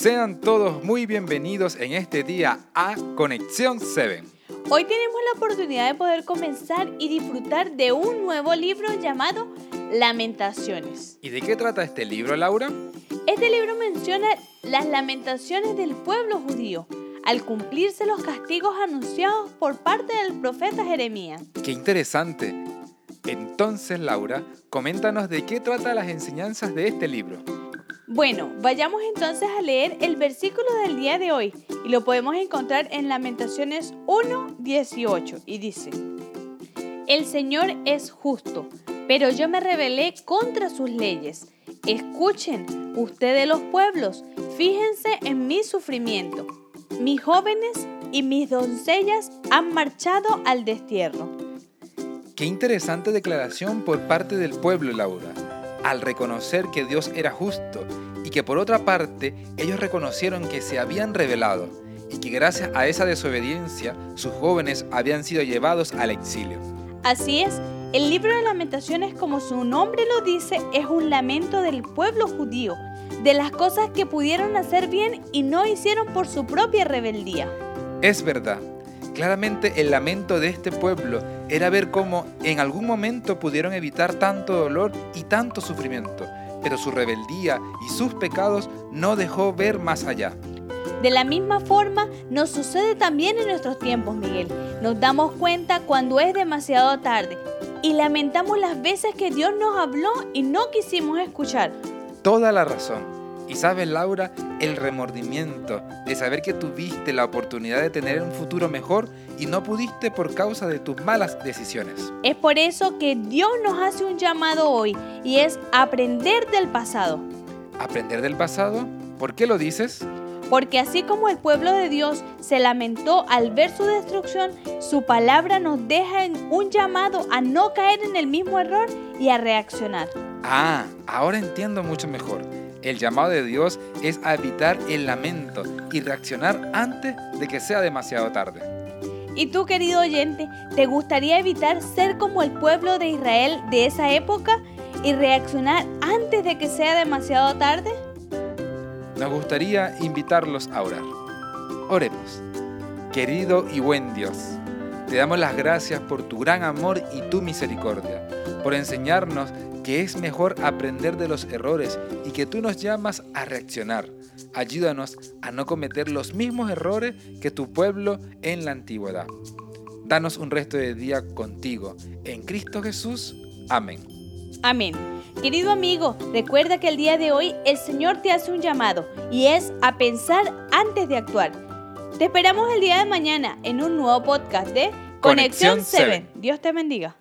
Sean todos muy bienvenidos en este día a Conexión 7. Hoy tenemos la oportunidad de poder comenzar y disfrutar de un nuevo libro llamado Lamentaciones. ¿Y de qué trata este libro, Laura? Este libro menciona las lamentaciones del pueblo judío al cumplirse los castigos anunciados por parte del profeta Jeremías. ¡Qué interesante! Entonces, Laura, coméntanos de qué trata las enseñanzas de este libro. Bueno, vayamos entonces a leer el versículo del día de hoy y lo podemos encontrar en Lamentaciones 1.18 y dice, El Señor es justo, pero yo me rebelé contra sus leyes. Escuchen, ustedes los pueblos, fíjense en mi sufrimiento. Mis jóvenes y mis doncellas han marchado al destierro. Qué interesante declaración por parte del pueblo, Laura, al reconocer que Dios era justo y que por otra parte ellos reconocieron que se habían rebelado y que gracias a esa desobediencia sus jóvenes habían sido llevados al exilio. Así es, el libro de lamentaciones, como su nombre lo dice, es un lamento del pueblo judío, de las cosas que pudieron hacer bien y no hicieron por su propia rebeldía. Es verdad, Claramente el lamento de este pueblo era ver cómo en algún momento pudieron evitar tanto dolor y tanto sufrimiento, pero su rebeldía y sus pecados no dejó ver más allá. De la misma forma nos sucede también en nuestros tiempos, Miguel. Nos damos cuenta cuando es demasiado tarde y lamentamos las veces que Dios nos habló y no quisimos escuchar. Toda la razón. Y sabes, Laura, el remordimiento de saber que tuviste la oportunidad de tener un futuro mejor y no pudiste por causa de tus malas decisiones. Es por eso que Dios nos hace un llamado hoy y es aprender del pasado. ¿Aprender del pasado? ¿Por qué lo dices? Porque así como el pueblo de Dios se lamentó al ver su destrucción, su palabra nos deja un llamado a no caer en el mismo error y a reaccionar. Ah, ahora entiendo mucho mejor. El llamado de Dios es a evitar el lamento y reaccionar antes de que sea demasiado tarde. ¿Y tú, querido oyente, te gustaría evitar ser como el pueblo de Israel de esa época y reaccionar antes de que sea demasiado tarde? Nos gustaría invitarlos a orar. Oremos. Querido y buen Dios, te damos las gracias por tu gran amor y tu misericordia, por enseñarnos que es mejor aprender de los errores y que tú nos llamas a reaccionar. Ayúdanos a no cometer los mismos errores que tu pueblo en la antigüedad. Danos un resto de día contigo. En Cristo Jesús. Amén. Amén. Querido amigo, recuerda que el día de hoy el Señor te hace un llamado y es a pensar antes de actuar. Te esperamos el día de mañana en un nuevo podcast de Conexión, 7. Dios te bendiga.